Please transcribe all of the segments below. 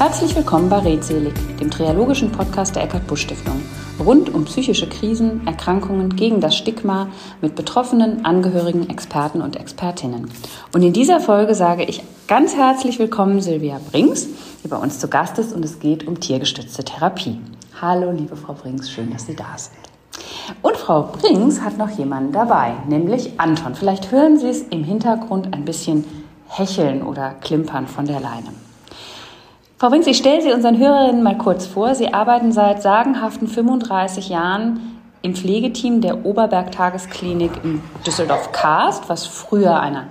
Herzlich willkommen bei Redselig, dem triologischen Podcast der Eckart Busch Stiftung. Rund um psychische Krisen, Erkrankungen, gegen das Stigma mit Betroffenen, Angehörigen, Experten und Expertinnen. Und in dieser Folge sage ich ganz herzlich willkommen Silvia Brings, die bei uns zu Gast ist und es geht um tiergestützte Therapie. Hallo, liebe Frau Brings, schön, dass Sie da sind. Und Frau Brings hat noch jemanden dabei, nämlich Anton. Vielleicht hören Sie es im Hintergrund ein bisschen hecheln oder klimpern von der Leine. Frau Brings, ich stelle Sie unseren Hörerinnen mal kurz vor. Sie arbeiten seit sagenhaften 35 Jahren im Pflegeteam der Oberberg Tagesklinik in Düsseldorf-Karst, was früher eine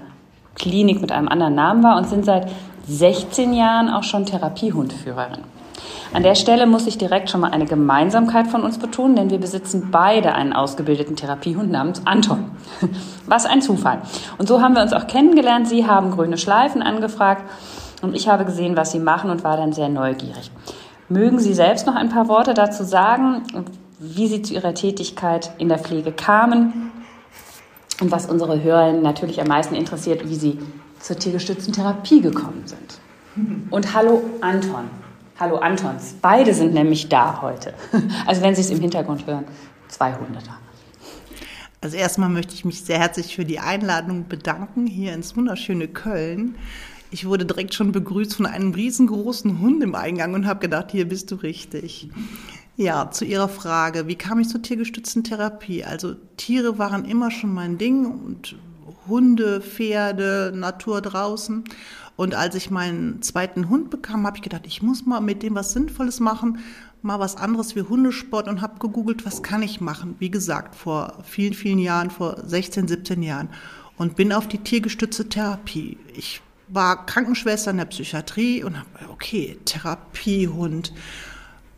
Klinik mit einem anderen Namen war, und sind seit 16 Jahren auch schon Therapiehundführerin. An der Stelle muss ich direkt schon mal eine Gemeinsamkeit von uns betonen, denn wir besitzen beide einen ausgebildeten Therapiehund namens Anton. Was ein Zufall. Und so haben wir uns auch kennengelernt. Sie haben grüne Schleifen angefragt und ich habe gesehen, was Sie machen und war dann sehr neugierig. Mögen Sie selbst noch ein paar Worte dazu sagen, wie Sie zu Ihrer Tätigkeit in der Pflege kamen und was unsere Hörer natürlich am meisten interessiert, wie Sie zur tiergestützten Therapie gekommen sind. Und hallo Anton. Hallo Antons. Beide sind nämlich da heute. Also wenn Sie es im Hintergrund hören, zwei Hunde da. Also erstmal möchte ich mich sehr herzlich für die Einladung bedanken hier ins wunderschöne Köln. Ich wurde direkt schon begrüßt von einem riesengroßen Hund im Eingang und habe gedacht, hier bist du richtig. Ja, zu Ihrer Frage, wie kam ich zur tiergestützten Therapie? Also Tiere waren immer schon mein Ding und Hunde, Pferde, Natur draußen. Und als ich meinen zweiten Hund bekam, habe ich gedacht, ich muss mal mit dem was Sinnvolles machen, mal was anderes wie Hundesport und habe gegoogelt, was kann ich machen? Wie gesagt, vor vielen, vielen Jahren, vor 16, 17 Jahren. Und bin auf die tiergestützte Therapie. Ich war Krankenschwester in der Psychiatrie und habe, okay, Therapiehund.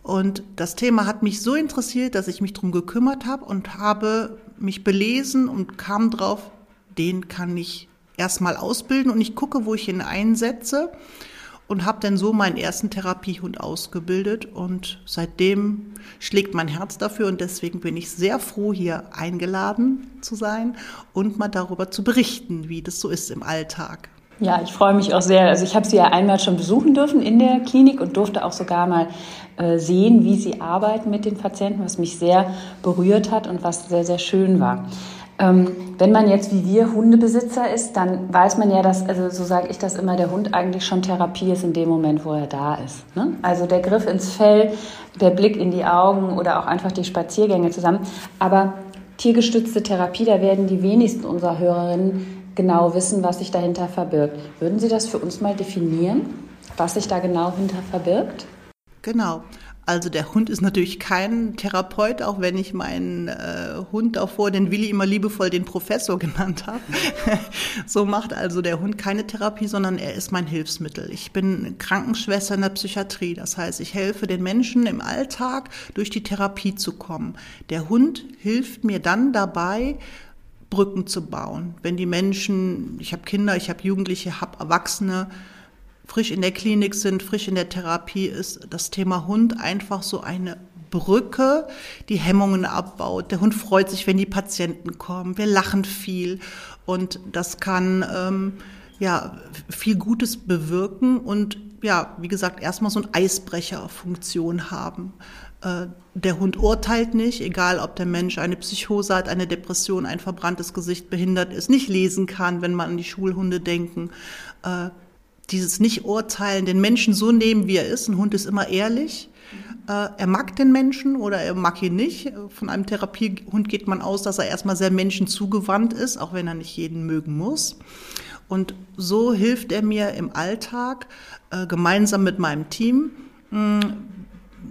Und das Thema hat mich so interessiert, dass ich mich darum gekümmert habe und habe mich belesen und kam drauf, den kann ich erstmal ausbilden und ich gucke, wo ich ihn einsetze und habe dann so meinen ersten Therapiehund ausgebildet und seitdem schlägt mein Herz dafür und deswegen bin ich sehr froh, hier eingeladen zu sein und mal darüber zu berichten, wie das so ist im Alltag. Ja, ich freue mich auch sehr. Also ich habe Sie ja einmal schon besuchen dürfen in der Klinik und durfte auch sogar mal äh, sehen, wie Sie arbeiten mit den Patienten, was mich sehr berührt hat und was sehr, sehr schön war. Ähm, wenn man jetzt wie wir Hundebesitzer ist, dann weiß man ja, dass, also so sage ich das immer, der Hund eigentlich schon Therapie ist in dem Moment, wo er da ist. Ne? Also der Griff ins Fell, der Blick in die Augen oder auch einfach die Spaziergänge zusammen. Aber tiergestützte Therapie, da werden die wenigsten unserer Hörerinnen genau wissen, was sich dahinter verbirgt. Würden Sie das für uns mal definieren, was sich da genau hinter verbirgt? Genau. Also der Hund ist natürlich kein Therapeut, auch wenn ich meinen äh, Hund davor, den Willi, immer liebevoll den Professor genannt habe. so macht also der Hund keine Therapie, sondern er ist mein Hilfsmittel. Ich bin Krankenschwester in der Psychiatrie. Das heißt, ich helfe den Menschen im Alltag durch die Therapie zu kommen. Der Hund hilft mir dann dabei, Brücken zu bauen. Wenn die Menschen, ich habe Kinder, ich habe Jugendliche, habe Erwachsene, frisch in der Klinik sind, frisch in der Therapie ist das Thema Hund einfach so eine Brücke, die Hemmungen abbaut. Der Hund freut sich, wenn die Patienten kommen. Wir lachen viel und das kann ähm, ja viel Gutes bewirken und ja, wie gesagt, erstmal so eine Eisbrecherfunktion haben. Äh, der Hund urteilt nicht, egal ob der Mensch eine Psychose hat, eine Depression, ein verbranntes Gesicht, behindert ist, nicht lesen kann, wenn man an die Schulhunde denken. Äh, dieses Nicht-Urteilen, den Menschen so nehmen, wie er ist. Ein Hund ist immer ehrlich. Äh, er mag den Menschen oder er mag ihn nicht. Von einem Therapiehund geht man aus, dass er erstmal sehr menschenzugewandt ist, auch wenn er nicht jeden mögen muss. Und so hilft er mir im Alltag gemeinsam mit meinem Team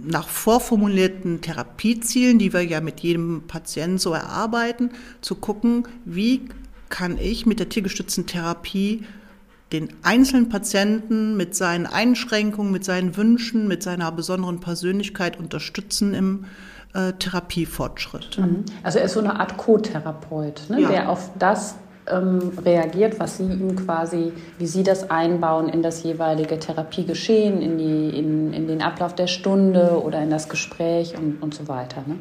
nach vorformulierten Therapiezielen, die wir ja mit jedem Patienten so erarbeiten, zu gucken, wie kann ich mit der tiergestützten Therapie den einzelnen Patienten mit seinen Einschränkungen, mit seinen Wünschen, mit seiner besonderen Persönlichkeit unterstützen im äh, Therapiefortschritt. Mhm. Also er ist so eine Art Co-Therapeut, ne? ja. der auf das ähm, reagiert, was Sie ihm quasi, wie Sie das einbauen in das jeweilige Therapiegeschehen, in, die, in, in den Ablauf der Stunde oder in das Gespräch und, und so weiter. Ne?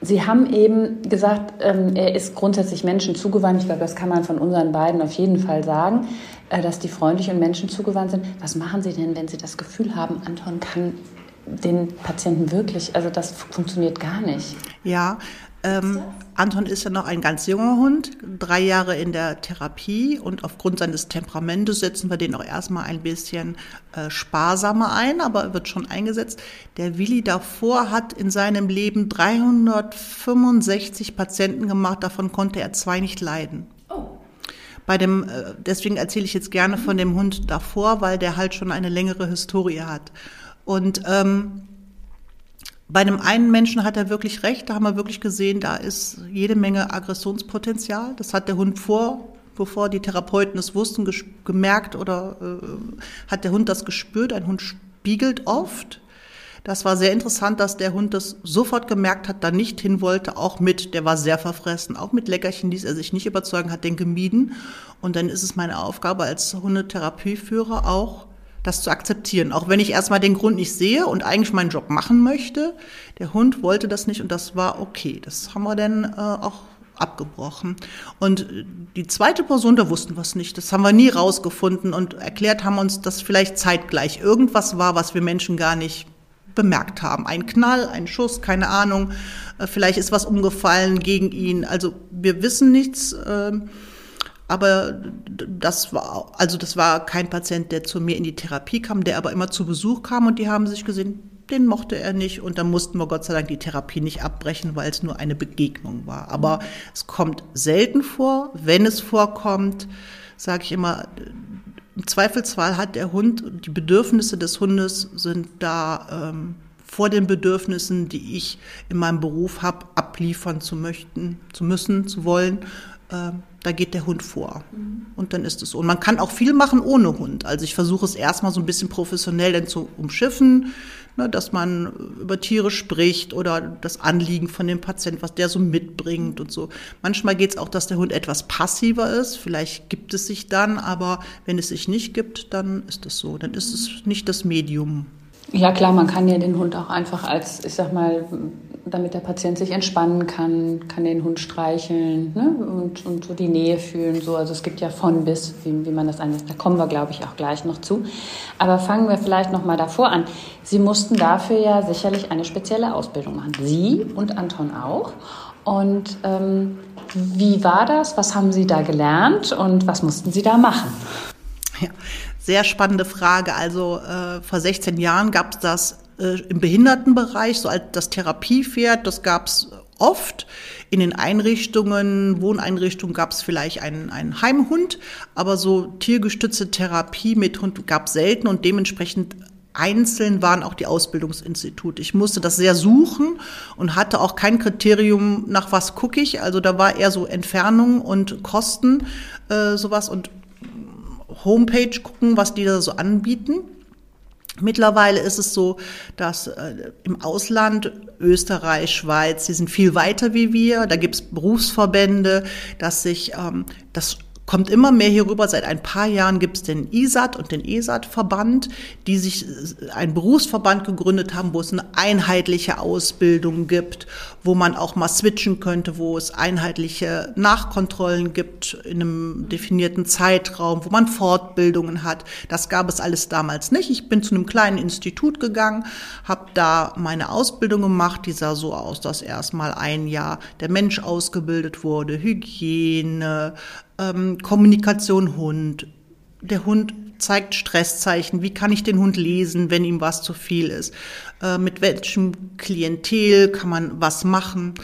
Sie haben eben gesagt, ähm, er ist grundsätzlich Menschen zugewandt. Ich glaube, das kann man von unseren beiden auf jeden Fall sagen, äh, dass die freundlich und Menschen zugewandt sind. Was machen Sie denn, wenn Sie das Gefühl haben, Anton kann den Patienten wirklich, also das funktioniert gar nicht? Ja, ähm, Anton ist ja noch ein ganz junger Hund, drei Jahre in der Therapie und aufgrund seines Temperamentes setzen wir den auch erstmal ein bisschen äh, sparsamer ein, aber er wird schon eingesetzt. Der Willi davor hat in seinem Leben 365 Patienten gemacht, davon konnte er zwei nicht leiden. Oh. Bei dem, äh, deswegen erzähle ich jetzt gerne von dem Hund davor, weil der halt schon eine längere Historie hat. Und ähm, bei einem einen Menschen hat er wirklich recht, da haben wir wirklich gesehen, da ist jede Menge Aggressionspotenzial. Das hat der Hund vor, bevor die Therapeuten es wussten, gemerkt oder äh, hat der Hund das gespürt. Ein Hund spiegelt oft. Das war sehr interessant, dass der Hund das sofort gemerkt hat, da nicht hin wollte, auch mit, der war sehr verfressen, auch mit Leckerchen ließ er sich nicht überzeugen, hat den gemieden. Und dann ist es meine Aufgabe als Hundetherapieführer auch, das zu akzeptieren. Auch wenn ich erstmal den Grund nicht sehe und eigentlich meinen Job machen möchte. Der Hund wollte das nicht und das war okay. Das haben wir dann äh, auch abgebrochen. Und die zweite Person, da wussten wir es nicht. Das haben wir nie rausgefunden und erklärt haben uns, dass vielleicht zeitgleich irgendwas war, was wir Menschen gar nicht bemerkt haben. Ein Knall, ein Schuss, keine Ahnung. Äh, vielleicht ist was umgefallen gegen ihn. Also wir wissen nichts. Äh, aber das war, also das war kein Patient, der zu mir in die Therapie kam, der aber immer zu Besuch kam und die haben sich gesehen, den mochte er nicht und dann mussten wir Gott sei Dank die Therapie nicht abbrechen, weil es nur eine Begegnung war. Aber es kommt selten vor. Wenn es vorkommt, sage ich immer, im Zweifelsfall hat der Hund, die Bedürfnisse des Hundes sind da ähm, vor den Bedürfnissen, die ich in meinem Beruf habe, abliefern zu möchten, zu müssen, zu wollen. Ähm, da geht der Hund vor. Und dann ist es so. Und man kann auch viel machen ohne Hund. Also ich versuche es erstmal so ein bisschen professionell dann zu umschiffen, ne, dass man über Tiere spricht oder das Anliegen von dem Patienten, was der so mitbringt und so. Manchmal geht es auch, dass der Hund etwas passiver ist. Vielleicht gibt es sich dann, aber wenn es sich nicht gibt, dann ist es so. Dann ist es nicht das Medium. Ja klar, man kann ja den Hund auch einfach als, ich sag mal, damit der Patient sich entspannen kann, kann den Hund streicheln ne? und, und so die Nähe fühlen. So. Also es gibt ja von bis, wie, wie man das einsetzt. Da kommen wir, glaube ich, auch gleich noch zu. Aber fangen wir vielleicht noch mal davor an. Sie mussten dafür ja sicherlich eine spezielle Ausbildung machen. Sie und Anton auch. Und ähm, wie war das? Was haben Sie da gelernt und was mussten Sie da machen? Ja, sehr spannende Frage. Also äh, vor 16 Jahren gab es das äh, im Behindertenbereich, so als das Therapiepferd, das gab es oft. In den Einrichtungen, Wohneinrichtungen gab es vielleicht einen, einen Heimhund, aber so tiergestützte Therapie mit Hund gab es selten und dementsprechend einzeln waren auch die Ausbildungsinstitute. Ich musste das sehr suchen und hatte auch kein Kriterium, nach was gucke ich. Also da war eher so Entfernung und Kosten, äh, sowas und Homepage gucken, was die da so anbieten. Mittlerweile ist es so, dass äh, im Ausland, Österreich, Schweiz, die sind viel weiter wie wir. Da gibt es Berufsverbände, dass sich ähm, das kommt immer mehr hier rüber. Seit ein paar Jahren gibt es den ISAT und den ESAT-Verband, die sich äh, einen Berufsverband gegründet haben, wo es eine einheitliche Ausbildung gibt, wo man auch mal switchen könnte, wo es einheitliche Nachkontrollen gibt in einem definierten Zeitraum, wo man Fortbildungen hat. Das gab es alles damals nicht. Ich bin zu einem kleinen Institut gegangen, habe da meine Ausbildung gemacht. Die sah so aus, dass erstmal ein Jahr der Mensch ausgebildet wurde, Hygiene, ähm, Kommunikation Hund. Der Hund zeigt Stresszeichen. Wie kann ich den Hund lesen, wenn ihm was zu viel ist? Äh, mit welchem Klientel kann man was machen?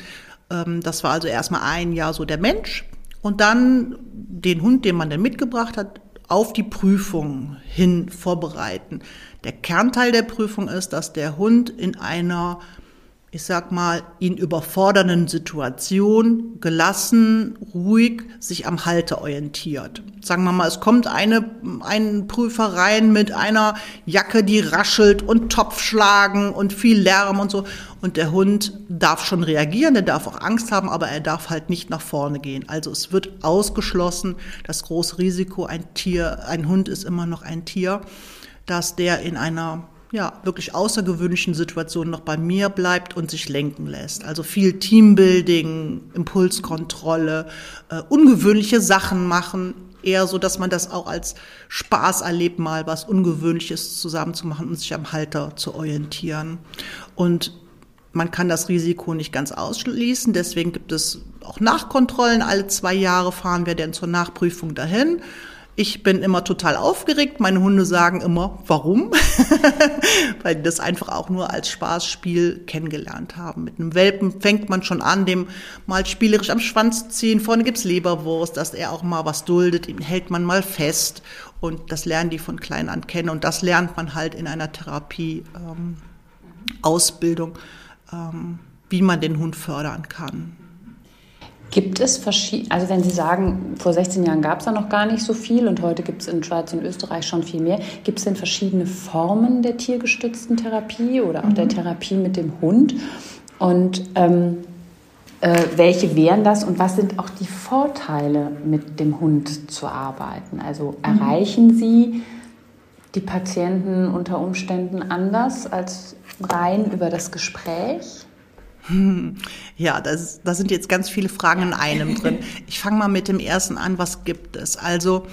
Ähm, das war also erstmal ein Jahr so der Mensch. Und dann den Hund, den man dann mitgebracht hat, auf die Prüfung hin vorbereiten. Der Kernteil der Prüfung ist, dass der Hund in einer ich sag mal, ihn überfordernden Situation gelassen, ruhig sich am Halter orientiert. Sagen wir mal, es kommt eine, ein Prüfer rein mit einer Jacke, die raschelt und Topfschlagen und viel Lärm und so. Und der Hund darf schon reagieren, der darf auch Angst haben, aber er darf halt nicht nach vorne gehen. Also es wird ausgeschlossen, das große Risiko, ein Tier, ein Hund ist immer noch ein Tier, dass der in einer ja, wirklich außergewöhnlichen Situationen noch bei mir bleibt und sich lenken lässt. Also viel Teambuilding, Impulskontrolle, äh, ungewöhnliche Sachen machen, eher so, dass man das auch als Spaß erlebt, mal was Ungewöhnliches zusammen zu machen und sich am Halter zu orientieren. Und man kann das Risiko nicht ganz ausschließen, deswegen gibt es auch Nachkontrollen. Alle zwei Jahre fahren wir dann zur Nachprüfung dahin ich bin immer total aufgeregt. Meine Hunde sagen immer, warum? Weil die das einfach auch nur als Spaßspiel kennengelernt haben. Mit einem Welpen fängt man schon an, dem mal spielerisch am Schwanz zu ziehen. Vorne gibt's Leberwurst, dass er auch mal was duldet. Ihn hält man mal fest. Und das lernen die von klein an kennen. Und das lernt man halt in einer Therapie, ähm, ähm, wie man den Hund fördern kann. Gibt es verschiedene, also wenn Sie sagen, vor 16 Jahren gab es da noch gar nicht so viel und heute gibt es in Schweiz und Österreich schon viel mehr, gibt es denn verschiedene Formen der tiergestützten Therapie oder auch mhm. der Therapie mit dem Hund? Und ähm, äh, welche wären das und was sind auch die Vorteile, mit dem Hund zu arbeiten? Also mhm. erreichen Sie die Patienten unter Umständen anders als rein über das Gespräch? Ja, das, das sind jetzt ganz viele Fragen in einem drin. Ich fange mal mit dem ersten an, was gibt es? Also,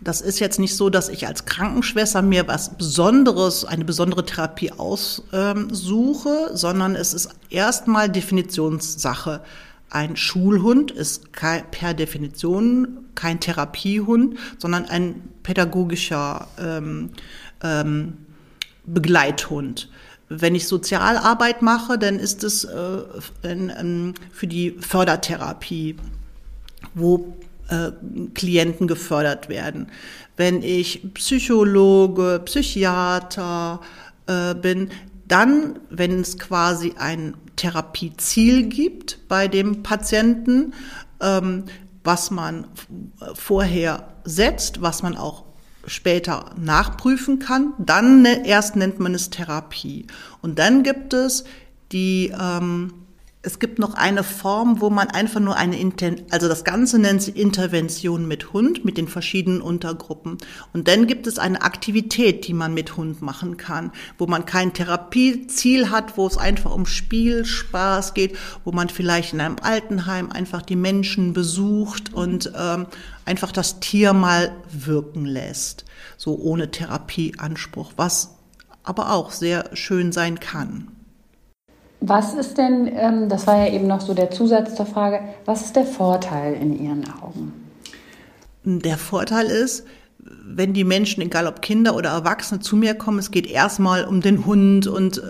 das ist jetzt nicht so, dass ich als Krankenschwester mir was Besonderes, eine besondere Therapie aussuche, sondern es ist erstmal Definitionssache. Ein Schulhund ist per Definition kein Therapiehund, sondern ein pädagogischer ähm, ähm, Begleithund. Wenn ich Sozialarbeit mache, dann ist es äh, ähm, für die Fördertherapie, wo äh, Klienten gefördert werden. Wenn ich Psychologe, Psychiater äh, bin, dann, wenn es quasi ein Therapieziel gibt bei dem Patienten, ähm, was man vorher setzt, was man auch später nachprüfen kann. Dann ne, erst nennt man es Therapie. Und dann gibt es die, ähm, es gibt noch eine Form, wo man einfach nur eine, Inten also das Ganze nennt sich Intervention mit Hund, mit den verschiedenen Untergruppen. Und dann gibt es eine Aktivität, die man mit Hund machen kann, wo man kein Therapieziel hat, wo es einfach um Spiel, Spaß geht, wo man vielleicht in einem Altenheim einfach die Menschen besucht und ähm, einfach das Tier mal wirken lässt, so ohne Therapieanspruch, was aber auch sehr schön sein kann. Was ist denn, ähm, das war ja eben noch so der Zusatz zur Frage, was ist der Vorteil in Ihren Augen? Der Vorteil ist, wenn die Menschen, egal ob Kinder oder Erwachsene, zu mir kommen, es geht erstmal um den Hund und äh,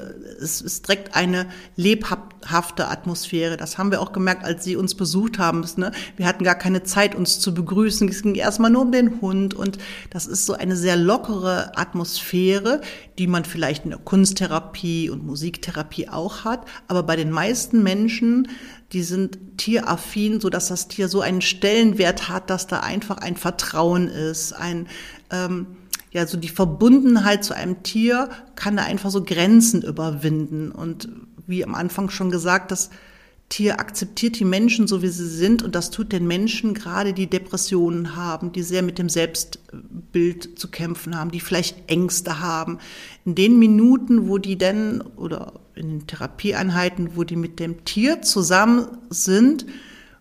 es ist direkt eine lebhafte Atmosphäre. Das haben wir auch gemerkt, als Sie uns besucht haben. Ne? Wir hatten gar keine Zeit, uns zu begrüßen. Es ging erstmal nur um den Hund und das ist so eine sehr lockere Atmosphäre, die man vielleicht in der Kunsttherapie und Musiktherapie auch hat. Aber bei den meisten Menschen, die sind tieraffin, so dass das Tier so einen Stellenwert hat, dass da einfach ein Vertrauen ist, ein ähm, ja, so die Verbundenheit zu einem Tier kann da einfach so Grenzen überwinden. Und wie am Anfang schon gesagt, das Tier akzeptiert die Menschen so, wie sie sind. Und das tut den Menschen gerade, die Depressionen haben, die sehr mit dem Selbstbild zu kämpfen haben, die vielleicht Ängste haben. In den Minuten, wo die denn, oder in den Therapieeinheiten, wo die mit dem Tier zusammen sind,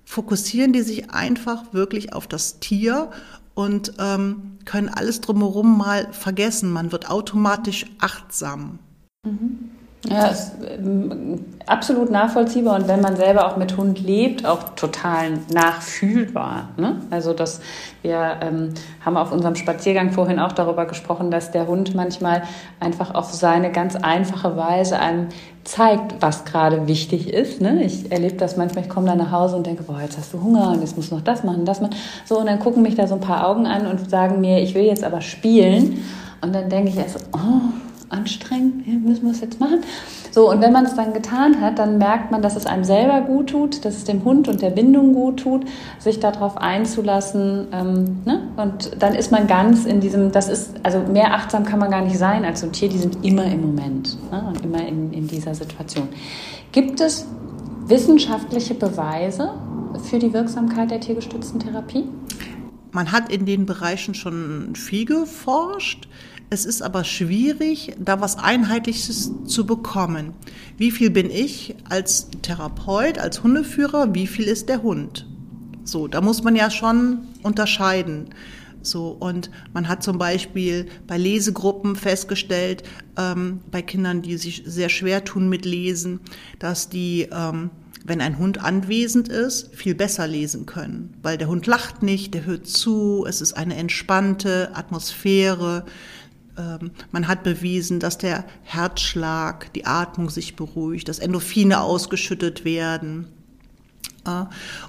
fokussieren die sich einfach wirklich auf das Tier und ähm, können alles drumherum mal vergessen. Man wird automatisch achtsam. Mhm. Ja, ist ähm, absolut nachvollziehbar und wenn man selber auch mit Hund lebt, auch total nachfühlbar. Ne? Also dass wir ähm, haben auf unserem Spaziergang vorhin auch darüber gesprochen, dass der Hund manchmal einfach auf seine ganz einfache Weise einem zeigt, was gerade wichtig ist. Ne? Ich erlebe das manchmal, ich komme dann nach Hause und denke, boah, jetzt hast du Hunger und jetzt musst du noch das machen, das machen. So, und dann gucken mich da so ein paar Augen an und sagen mir, ich will jetzt aber spielen. Und dann denke ich erst, so, oh, anstrengend, müssen wir es jetzt machen. So, und wenn man es dann getan hat, dann merkt man, dass es einem selber gut tut, dass es dem Hund und der Bindung gut tut, sich darauf einzulassen. Ähm, ne? Und dann ist man ganz in diesem, das ist, also mehr achtsam kann man gar nicht sein als so ein Tier, die sind immer im Moment ne? und immer in, in dieser Situation. Gibt es wissenschaftliche Beweise für die Wirksamkeit der tiergestützten Therapie? Man hat in den Bereichen schon viel geforscht. Es ist aber schwierig, da was Einheitliches zu bekommen. Wie viel bin ich als Therapeut, als Hundeführer? Wie viel ist der Hund? So, da muss man ja schon unterscheiden. So, und man hat zum Beispiel bei Lesegruppen festgestellt, ähm, bei Kindern, die sich sehr schwer tun mit Lesen, dass die, ähm, wenn ein Hund anwesend ist, viel besser lesen können. Weil der Hund lacht nicht, der hört zu, es ist eine entspannte Atmosphäre. Ähm, man hat bewiesen, dass der Herzschlag, die Atmung sich beruhigt, dass Endorphine ausgeschüttet werden. Äh,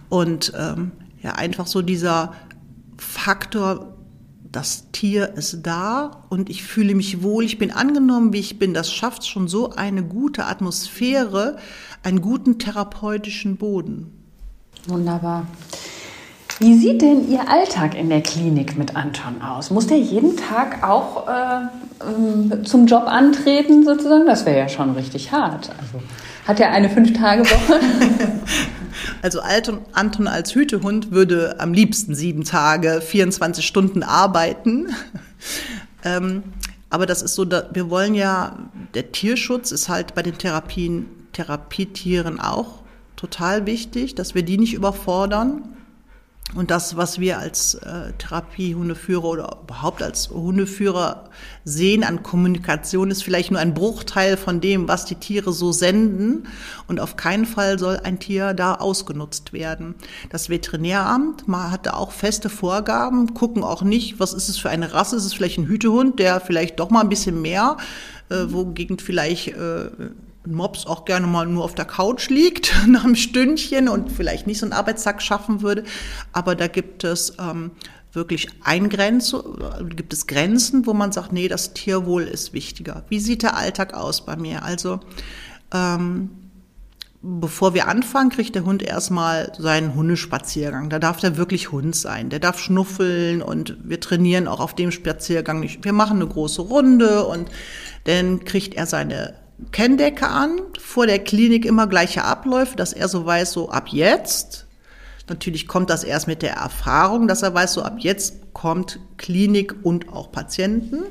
und ähm, ja, einfach so dieser Faktor, das Tier ist da und ich fühle mich wohl, ich bin angenommen, wie ich bin. Das schafft schon so eine gute Atmosphäre, einen guten therapeutischen Boden. Wunderbar. Wie sieht denn Ihr Alltag in der Klinik mit Anton aus? Muss der jeden Tag auch äh, ähm, zum Job antreten sozusagen? Das wäre ja schon richtig hart. Also, hat er eine Fünf-Tage-Woche? Also Anton als Hütehund würde am liebsten sieben Tage, 24 Stunden arbeiten. ähm, aber das ist so, wir wollen ja, der Tierschutz ist halt bei den Therapien, Therapietieren auch total wichtig, dass wir die nicht überfordern. Und das, was wir als äh, Therapiehundeführer oder überhaupt als Hundeführer sehen an Kommunikation, ist vielleicht nur ein Bruchteil von dem, was die Tiere so senden. Und auf keinen Fall soll ein Tier da ausgenutzt werden. Das Veterinäramt hat da auch feste Vorgaben, gucken auch nicht, was ist es für eine Rasse, ist es vielleicht ein Hütehund, der vielleicht doch mal ein bisschen mehr, äh, wogegen vielleicht äh, Mops auch gerne mal nur auf der Couch liegt nach einem Stündchen und vielleicht nicht so einen Arbeitstag schaffen würde. Aber da gibt es ähm, wirklich Eingrenzen, gibt es Grenzen, wo man sagt, nee, das Tierwohl ist wichtiger. Wie sieht der Alltag aus bei mir? Also ähm, bevor wir anfangen, kriegt der Hund erstmal seinen Hundespaziergang. Da darf der wirklich Hund sein. Der darf schnuffeln und wir trainieren auch auf dem Spaziergang nicht. Wir machen eine große Runde und dann kriegt er seine Kenndecke an, vor der Klinik immer gleiche Abläufe, dass er so weiß, so ab jetzt. Natürlich kommt das erst mit der Erfahrung, dass er weiß, so ab jetzt kommt Klinik und auch Patienten.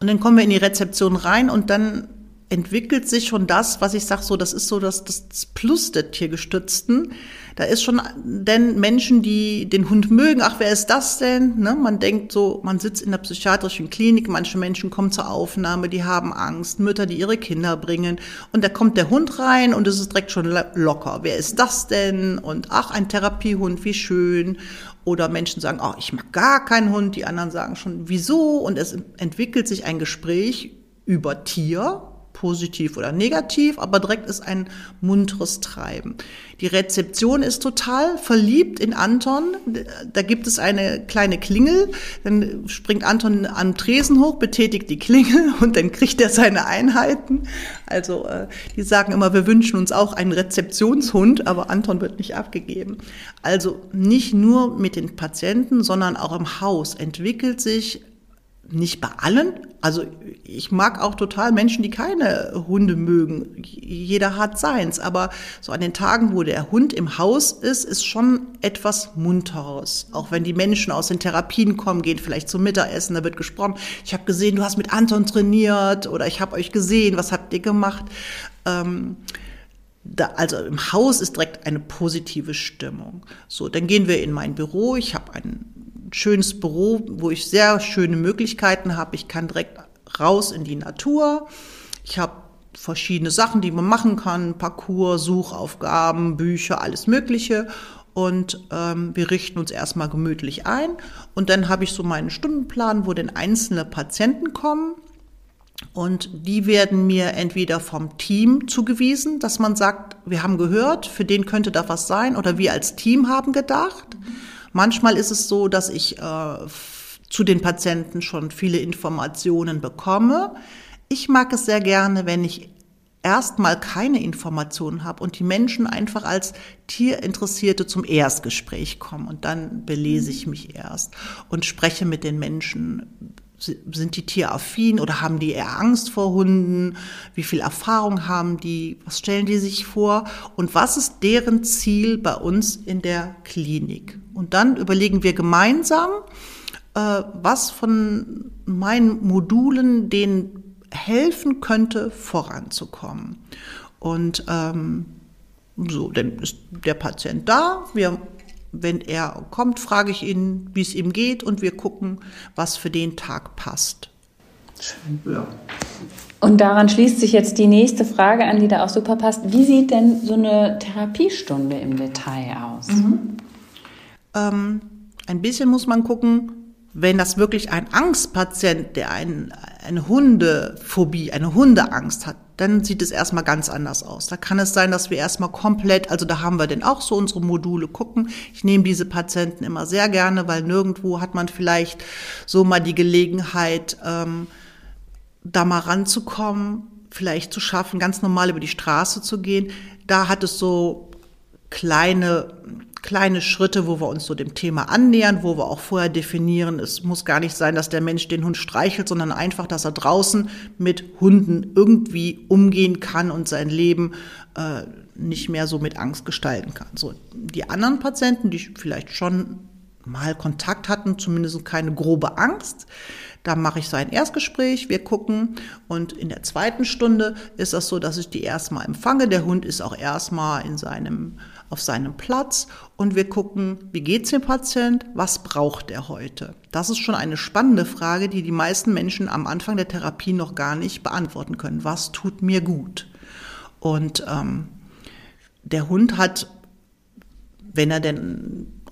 Und dann kommen wir in die Rezeption rein und dann entwickelt sich schon das, was ich sage, so, das ist so das, das Plus der Tiergestützten. Da ist schon denn Menschen, die den Hund mögen, ach, wer ist das denn? Ne? Man denkt so, man sitzt in der psychiatrischen Klinik, manche Menschen kommen zur Aufnahme, die haben Angst, Mütter, die ihre Kinder bringen. Und da kommt der Hund rein und es ist direkt schon locker. Wer ist das denn? Und ach, ein Therapiehund, wie schön. Oder Menschen sagen, oh, ich mag gar keinen Hund. Die anderen sagen schon, wieso? Und es entwickelt sich ein Gespräch über Tier, positiv oder negativ, aber direkt ist ein munteres Treiben. Die Rezeption ist total verliebt in Anton. Da gibt es eine kleine Klingel, dann springt Anton am Tresen hoch, betätigt die Klingel und dann kriegt er seine Einheiten. Also äh, die sagen immer, wir wünschen uns auch einen Rezeptionshund, aber Anton wird nicht abgegeben. Also nicht nur mit den Patienten, sondern auch im Haus entwickelt sich nicht bei allen. Also ich mag auch total Menschen, die keine Hunde mögen. Jeder hat seins. Aber so an den Tagen, wo der Hund im Haus ist, ist schon etwas Munteres. Auch wenn die Menschen aus den Therapien kommen, gehen vielleicht zum Mittagessen, da wird gesprochen. Ich habe gesehen, du hast mit Anton trainiert oder ich habe euch gesehen, was habt ihr gemacht? Ähm, da, also im Haus ist direkt eine positive Stimmung. So, dann gehen wir in mein Büro. Ich habe einen schönes Büro, wo ich sehr schöne Möglichkeiten habe. Ich kann direkt raus in die Natur. Ich habe verschiedene Sachen, die man machen kann, Parcours, Suchaufgaben, Bücher, alles Mögliche. Und ähm, wir richten uns erstmal gemütlich ein. Und dann habe ich so meinen Stundenplan, wo denn einzelne Patienten kommen. Und die werden mir entweder vom Team zugewiesen, dass man sagt, wir haben gehört, für den könnte da was sein, oder wir als Team haben gedacht. Mhm. Manchmal ist es so, dass ich äh, zu den Patienten schon viele Informationen bekomme. Ich mag es sehr gerne, wenn ich erstmal keine Informationen habe und die Menschen einfach als Tierinteressierte zum Erstgespräch kommen und dann belese ich mich erst und spreche mit den Menschen sind die tieraffin oder haben die eher Angst vor Hunden? Wie viel Erfahrung haben die? Was stellen die sich vor? Und was ist deren Ziel bei uns in der Klinik? Und dann überlegen wir gemeinsam, äh, was von meinen Modulen denen helfen könnte, voranzukommen. Und ähm, so, dann ist der Patient da. Wir, wenn er kommt, frage ich ihn, wie es ihm geht und wir gucken, was für den Tag passt. Schön. Ja. Und daran schließt sich jetzt die nächste Frage an, die da auch super passt. Wie sieht denn so eine Therapiestunde im Detail aus? Mhm. Ähm, ein bisschen muss man gucken, wenn das wirklich ein Angstpatient, der ein, eine Hundephobie, eine Hundeangst hat, dann sieht es erstmal ganz anders aus. Da kann es sein, dass wir erstmal komplett, also da haben wir denn auch so unsere Module gucken. Ich nehme diese Patienten immer sehr gerne, weil nirgendwo hat man vielleicht so mal die Gelegenheit, ähm, da mal ranzukommen, vielleicht zu schaffen, ganz normal über die Straße zu gehen. Da hat es so kleine kleine Schritte, wo wir uns so dem Thema annähern, wo wir auch vorher definieren, es muss gar nicht sein, dass der Mensch den Hund streichelt, sondern einfach, dass er draußen mit Hunden irgendwie umgehen kann und sein Leben äh, nicht mehr so mit Angst gestalten kann. So die anderen Patienten, die vielleicht schon mal Kontakt hatten, zumindest keine grobe Angst. Da mache ich so ein Erstgespräch, wir gucken und in der zweiten Stunde ist das so, dass ich die erstmal empfange. Der Hund ist auch erstmal in seinem auf seinem Platz und wir gucken, wie geht's dem Patient, was braucht er heute? Das ist schon eine spannende Frage, die die meisten Menschen am Anfang der Therapie noch gar nicht beantworten können. Was tut mir gut? Und ähm, der Hund hat, wenn er denn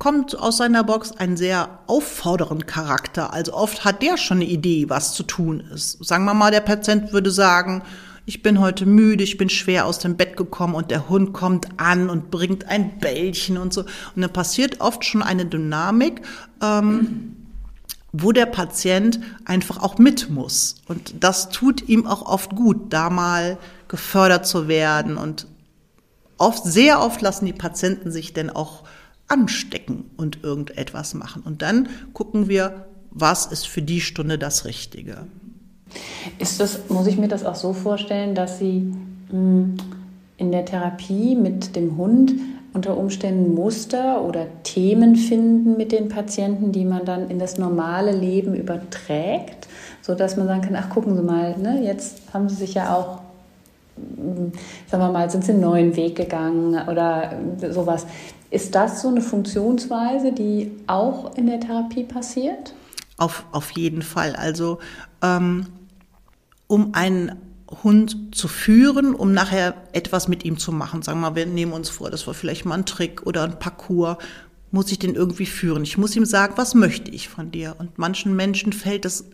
rauskommt aus seiner Box, einen sehr auffordernden Charakter. Also oft hat der schon eine Idee, was zu tun ist. Sagen wir mal, der Patient würde sagen, ich bin heute müde, ich bin schwer aus dem Bett gekommen und der Hund kommt an und bringt ein Bällchen und so. Und dann passiert oft schon eine Dynamik, ähm, wo der Patient einfach auch mit muss. Und das tut ihm auch oft gut, da mal gefördert zu werden. Und oft, sehr oft lassen die Patienten sich denn auch anstecken und irgendetwas machen. Und dann gucken wir, was ist für die Stunde das Richtige. Ist das, muss ich mir das auch so vorstellen, dass Sie hm, in der Therapie mit dem Hund unter Umständen Muster oder Themen finden mit den Patienten, die man dann in das normale Leben überträgt, sodass man sagen kann, ach gucken Sie mal, ne, jetzt haben Sie sich ja auch, hm, sagen wir mal, sind Sie einen neuen Weg gegangen oder sowas. Ist das so eine Funktionsweise, die auch in der Therapie passiert? Auf, auf jeden Fall. Also ähm, um einen Hund zu führen, um nachher etwas mit ihm zu machen. Sagen wir mal, wir nehmen uns vor, das war vielleicht mal ein Trick oder ein Parcours. Muss ich den irgendwie führen? Ich muss ihm sagen, was möchte ich von dir? Und manchen Menschen fällt es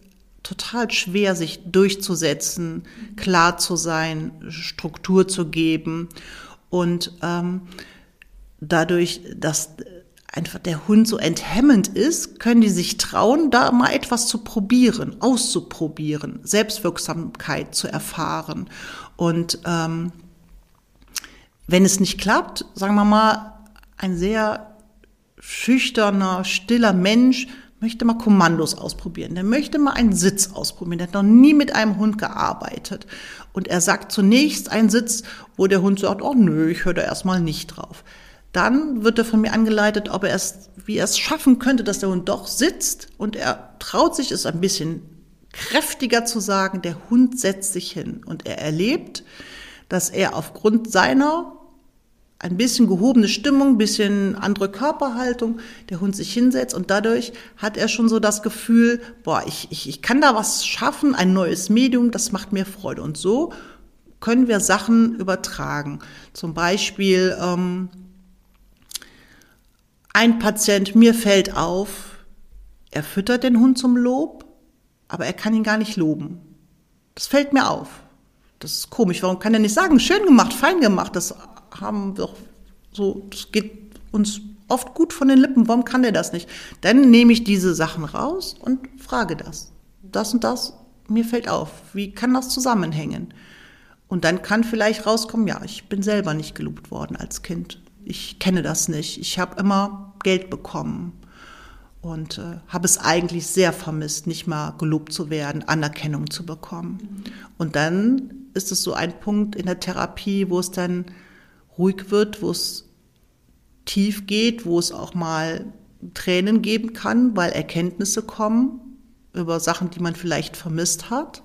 total schwer, sich durchzusetzen, klar zu sein, Struktur zu geben. Und ähm, dadurch, dass einfach der Hund so enthemmend ist, können die sich trauen, da mal etwas zu probieren, auszuprobieren, Selbstwirksamkeit zu erfahren. Und ähm, wenn es nicht klappt, sagen wir mal, ein sehr schüchterner, stiller Mensch möchte mal Kommandos ausprobieren. Der möchte mal einen Sitz ausprobieren. Der hat noch nie mit einem Hund gearbeitet. Und er sagt zunächst einen Sitz, wo der Hund sagt, oh nö, ich höre da erstmal nicht drauf. Dann wird er von mir angeleitet, ob er es, wie er es schaffen könnte, dass der Hund doch sitzt und er traut sich es ein bisschen kräftiger zu sagen, der Hund setzt sich hin und er erlebt, dass er aufgrund seiner ein bisschen gehobene Stimmung, ein bisschen andere Körperhaltung, der Hund sich hinsetzt und dadurch hat er schon so das Gefühl, boah, ich, ich, ich kann da was schaffen, ein neues Medium, das macht mir Freude. Und so können wir Sachen übertragen. Zum Beispiel, ähm, ein Patient, mir fällt auf, er füttert den Hund zum Lob, aber er kann ihn gar nicht loben. Das fällt mir auf. Das ist komisch. Warum kann er nicht sagen, schön gemacht, fein gemacht? Das haben wir so, das geht uns oft gut von den Lippen. Warum kann er das nicht? Dann nehme ich diese Sachen raus und frage das. Das und das, mir fällt auf. Wie kann das zusammenhängen? Und dann kann vielleicht rauskommen, ja, ich bin selber nicht gelobt worden als Kind. Ich kenne das nicht. Ich habe immer Geld bekommen und äh, habe es eigentlich sehr vermisst, nicht mal gelobt zu werden, Anerkennung zu bekommen. Mhm. Und dann ist es so ein Punkt in der Therapie, wo es dann ruhig wird, wo es tief geht, wo es auch mal Tränen geben kann, weil Erkenntnisse kommen über Sachen, die man vielleicht vermisst hat.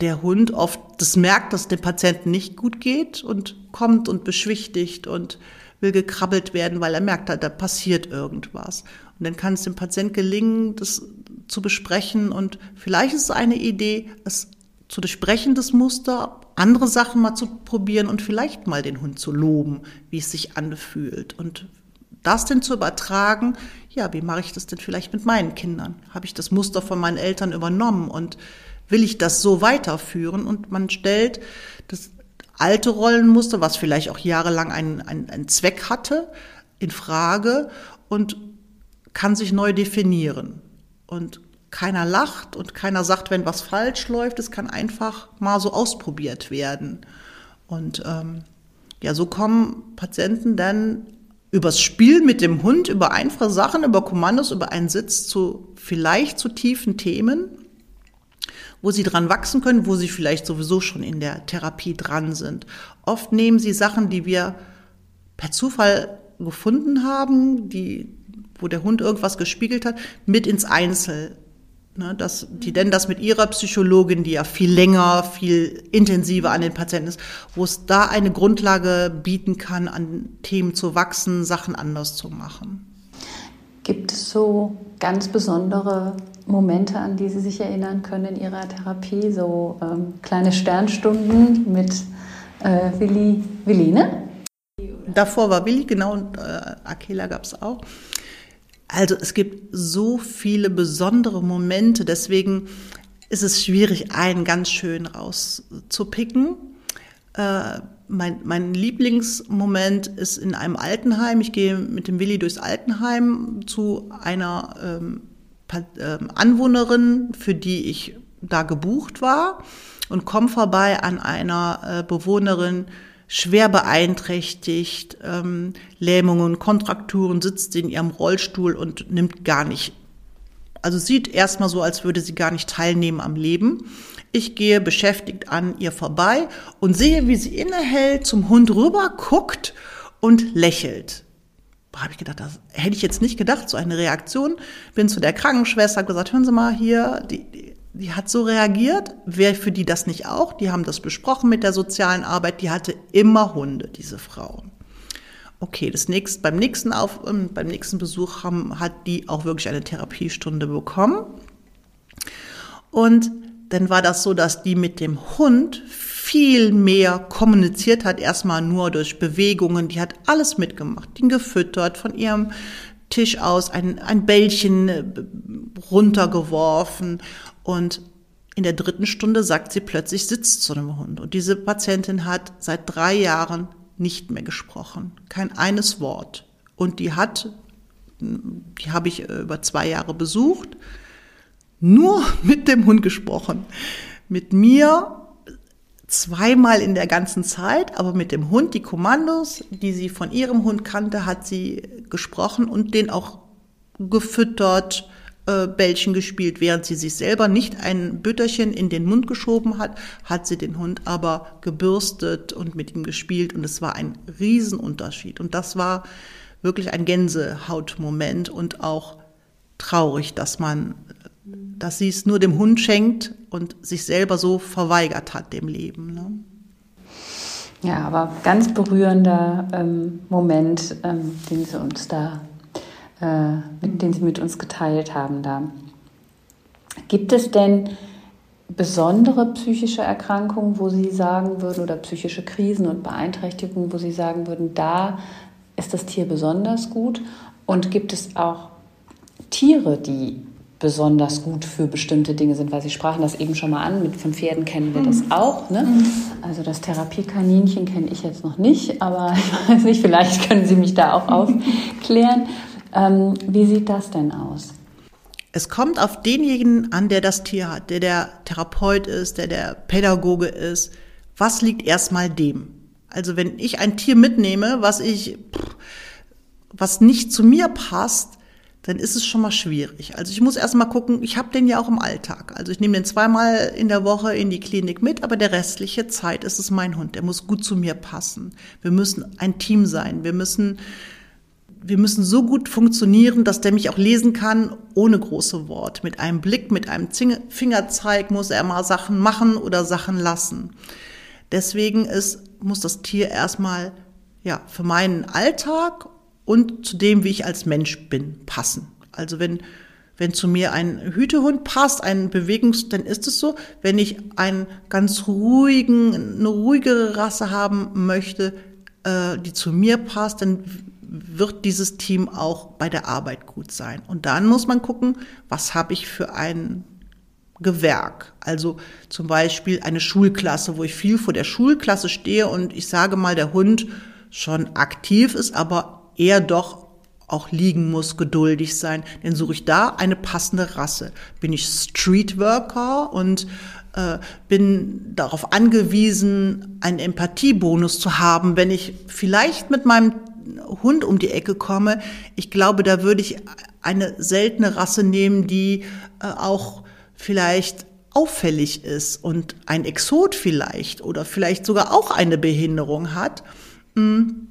Der Hund oft das merkt, dass es dem Patienten nicht gut geht und kommt und beschwichtigt und will gekrabbelt werden, weil er merkt, da, da passiert irgendwas. Und dann kann es dem Patienten gelingen, das zu besprechen und vielleicht ist es eine Idee, es zu durchbrechen, das Muster, andere Sachen mal zu probieren und vielleicht mal den Hund zu loben, wie es sich anfühlt und das denn zu übertragen, ja, wie mache ich das denn vielleicht mit meinen Kindern? Habe ich das Muster von meinen Eltern übernommen und will ich das so weiterführen? Und man stellt das alte Rollenmuster, was vielleicht auch jahrelang einen, einen, einen Zweck hatte, in Frage und kann sich neu definieren. Und keiner lacht und keiner sagt, wenn was falsch läuft. Es kann einfach mal so ausprobiert werden. Und ähm, ja, so kommen Patienten dann übers Spiel mit dem Hund, über einfache Sachen, über Kommandos, über einen Sitz zu vielleicht zu tiefen Themen, wo sie dran wachsen können, wo sie vielleicht sowieso schon in der Therapie dran sind. Oft nehmen sie Sachen, die wir per Zufall gefunden haben, die, wo der Hund irgendwas gespiegelt hat, mit ins Einzel Ne, dass die denn das mit ihrer Psychologin, die ja viel länger, viel intensiver an den Patienten ist, wo es da eine Grundlage bieten kann, an Themen zu wachsen, Sachen anders zu machen. Gibt es so ganz besondere Momente, an die Sie sich erinnern können in Ihrer Therapie? So ähm, kleine Sternstunden mit äh, Willi, Willi, ne? Davor war Willi, genau, und äh, Akela gab es auch. Also es gibt so viele besondere Momente, deswegen ist es schwierig, einen ganz schön rauszupicken. Äh, mein, mein Lieblingsmoment ist in einem Altenheim. Ich gehe mit dem Willi durchs Altenheim zu einer ähm, Anwohnerin, für die ich da gebucht war und komme vorbei an einer äh, Bewohnerin, schwer beeinträchtigt, ähm, Lähmungen, Kontrakturen, sitzt in ihrem Rollstuhl und nimmt gar nicht. Also sieht erstmal so, als würde sie gar nicht teilnehmen am Leben. Ich gehe beschäftigt an ihr vorbei und sehe, wie sie innehält, zum Hund rüber guckt und lächelt. Habe ich gedacht, das hätte ich jetzt nicht gedacht, so eine Reaktion. Bin zu der Krankenschwester, habe gesagt, hören Sie mal hier, die, die die hat so reagiert. Wer für die das nicht auch? Die haben das besprochen mit der sozialen Arbeit. Die hatte immer Hunde, diese Frau. Okay, das nächste, beim nächsten Auf, ähm, beim nächsten Besuch haben, hat die auch wirklich eine Therapiestunde bekommen. Und dann war das so, dass die mit dem Hund viel mehr kommuniziert hat, erstmal nur durch Bewegungen. Die hat alles mitgemacht, ihn gefüttert, von ihrem Tisch aus ein, ein Bällchen äh, runtergeworfen und in der dritten Stunde sagt sie plötzlich, sitzt zu einem Hund. Und diese Patientin hat seit drei Jahren nicht mehr gesprochen. Kein eines Wort. Und die hat, die habe ich äh, über zwei Jahre besucht, nur mit dem Hund gesprochen. Mit mir zweimal in der ganzen Zeit, aber mit dem Hund die Kommandos, die sie von ihrem Hund kannte, hat sie gesprochen und den auch gefüttert, äh, Bällchen gespielt, während sie sich selber nicht ein Bütterchen in den Mund geschoben hat, hat sie den Hund aber gebürstet und mit ihm gespielt und es war ein Riesenunterschied. Und das war wirklich ein Gänsehautmoment und auch traurig, dass man, dass sie es nur dem Hund schenkt und sich selber so verweigert hat dem Leben. Ne? Ja, aber ganz berührender ähm, Moment, ähm, den Sie uns da äh, mit, den Sie mit uns geteilt haben da. Gibt es denn besondere psychische Erkrankungen, wo Sie sagen würden, oder psychische Krisen und Beeinträchtigungen, wo Sie sagen würden, da ist das Tier besonders gut? Und gibt es auch Tiere, die besonders gut für bestimmte Dinge sind, weil Sie sprachen das eben schon mal an, mit von Pferden kennen wir das mhm. auch. Ne? Mhm. Also das Therapiekaninchen kenne ich jetzt noch nicht, aber ich weiß nicht, vielleicht können Sie mich da auch aufklären. Ähm, wie sieht das denn aus? Es kommt auf denjenigen an, der das Tier hat, der der Therapeut ist, der der Pädagoge ist. Was liegt erstmal dem? Also wenn ich ein Tier mitnehme, was ich, was nicht zu mir passt, dann ist es schon mal schwierig. Also ich muss erstmal gucken, ich habe den ja auch im Alltag. Also ich nehme den zweimal in der Woche in die Klinik mit, aber der restliche Zeit ist es mein Hund. Der muss gut zu mir passen. Wir müssen ein Team sein. Wir müssen wir müssen so gut funktionieren, dass der mich auch lesen kann, ohne große Wort. Mit einem Blick, mit einem Fingerzeig muss er mal Sachen machen oder Sachen lassen. Deswegen ist, muss das Tier erstmal, ja, für meinen Alltag und zu dem, wie ich als Mensch bin, passen. Also wenn, wenn zu mir ein Hütehund passt, ein Bewegungs, dann ist es so. Wenn ich einen ganz ruhigen, eine ruhigere Rasse haben möchte, äh, die zu mir passt, dann wird dieses Team auch bei der Arbeit gut sein. Und dann muss man gucken, was habe ich für ein Gewerk. Also zum Beispiel eine Schulklasse, wo ich viel vor der Schulklasse stehe und ich sage mal, der Hund schon aktiv ist, aber eher doch auch liegen muss, geduldig sein. Dann suche ich da eine passende Rasse. Bin ich Streetworker und äh, bin darauf angewiesen, einen Empathiebonus zu haben, wenn ich vielleicht mit meinem Hund um die Ecke komme. Ich glaube, da würde ich eine seltene Rasse nehmen, die äh, auch vielleicht auffällig ist und ein Exot vielleicht oder vielleicht sogar auch eine Behinderung hat, hm,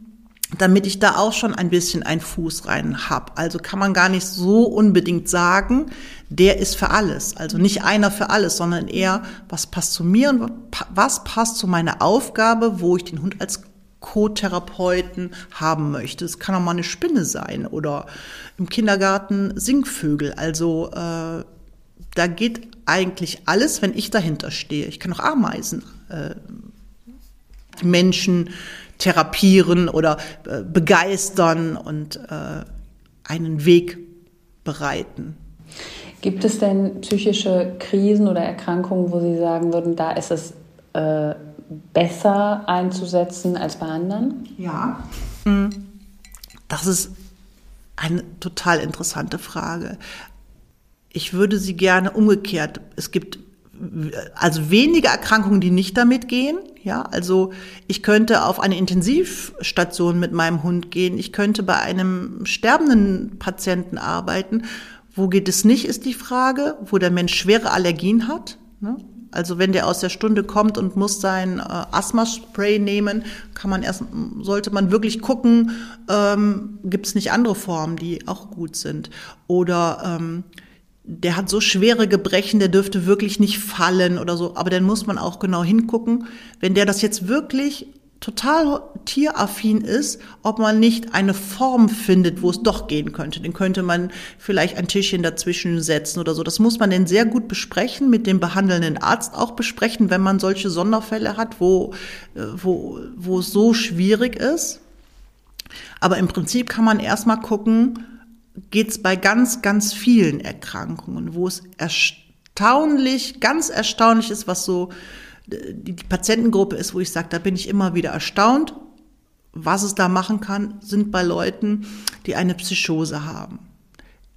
damit ich da auch schon ein bisschen einen Fuß rein hab. Also kann man gar nicht so unbedingt sagen, der ist für alles. Also nicht einer für alles, sondern eher, was passt zu mir und was passt zu meiner Aufgabe, wo ich den Hund als Co-Therapeuten haben möchte. Es kann auch mal eine Spinne sein oder im Kindergarten Singvögel. Also äh, da geht eigentlich alles, wenn ich dahinter stehe. Ich kann auch Ameisen, äh, Menschen therapieren oder äh, begeistern und äh, einen Weg bereiten. Gibt es denn psychische Krisen oder Erkrankungen, wo Sie sagen würden, da ist es äh, besser einzusetzen als bei anderen? Ja. Hm. Das ist eine total interessante Frage. Ich würde sie gerne umgekehrt. Es gibt also wenige Erkrankungen, die nicht damit gehen. Ja, also ich könnte auf eine Intensivstation mit meinem Hund gehen. Ich könnte bei einem sterbenden Patienten arbeiten. Wo geht es nicht, ist die Frage, wo der Mensch schwere Allergien hat. Ne? Also wenn der aus der Stunde kommt und muss sein äh, Asthma-Spray nehmen, kann man erst, sollte man wirklich gucken, ähm, gibt es nicht andere Formen, die auch gut sind. Oder ähm, der hat so schwere Gebrechen, der dürfte wirklich nicht fallen oder so. Aber dann muss man auch genau hingucken, wenn der das jetzt wirklich total tieraffin ist, ob man nicht eine Form findet, wo es doch gehen könnte. Den könnte man vielleicht ein Tischchen dazwischen setzen oder so. Das muss man denn sehr gut besprechen, mit dem behandelnden Arzt auch besprechen, wenn man solche Sonderfälle hat, wo, äh, wo, wo es so schwierig ist. Aber im Prinzip kann man erstmal gucken, geht es bei ganz, ganz vielen Erkrankungen, wo es erstaunlich, ganz erstaunlich ist, was so die, die Patientengruppe ist, wo ich sage, da bin ich immer wieder erstaunt, was es da machen kann, sind bei Leuten, die eine Psychose haben.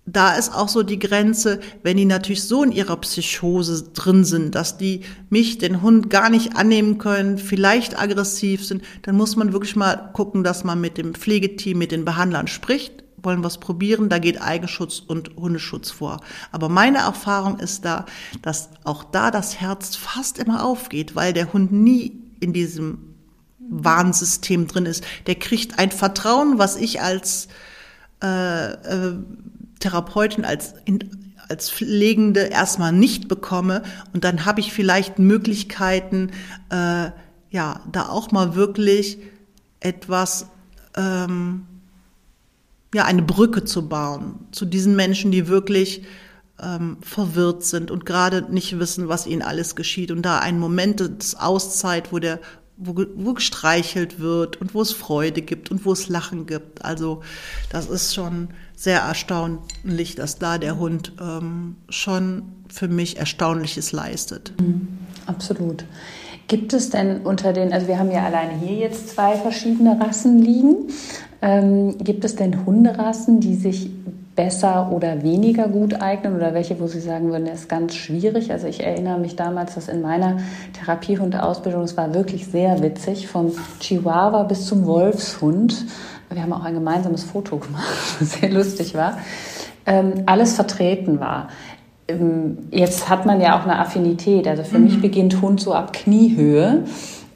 Da ist auch so die Grenze, wenn die natürlich so in ihrer Psychose drin sind, dass die mich, den Hund, gar nicht annehmen können, vielleicht aggressiv sind, dann muss man wirklich mal gucken, dass man mit dem Pflegeteam, mit den Behandlern spricht, wollen was probieren, da geht Eigenschutz und Hundeschutz vor. Aber meine Erfahrung ist da, dass auch da das Herz fast immer aufgeht, weil der Hund nie in diesem Warnsystem drin ist. Der kriegt ein Vertrauen, was ich als äh, äh, Therapeutin, als in, als Pflegende erstmal nicht bekomme. Und dann habe ich vielleicht Möglichkeiten, äh, ja, da auch mal wirklich etwas ähm, ja, eine Brücke zu bauen zu diesen Menschen, die wirklich ähm, verwirrt sind und gerade nicht wissen, was ihnen alles geschieht. Und da ein Moment des Auszeit, wo der wo, wo gestreichelt wird und wo es Freude gibt und wo es Lachen gibt. Also das ist schon sehr erstaunlich, dass da der Hund ähm, schon für mich Erstaunliches leistet. Mhm, absolut. Gibt es denn unter den, also wir haben ja alleine hier jetzt zwei verschiedene Rassen liegen. Ähm, gibt es denn Hunderassen, die sich besser oder weniger gut eignen oder welche, wo Sie sagen würden, das ist ganz schwierig? Also ich erinnere mich damals, dass in meiner Therapiehundeausbildung, es war wirklich sehr witzig, vom Chihuahua bis zum Wolfshund. Wir haben auch ein gemeinsames Foto gemacht, was sehr lustig war. Ähm, alles vertreten war. Ähm, jetzt hat man ja auch eine Affinität. Also für mhm. mich beginnt Hund so ab Kniehöhe.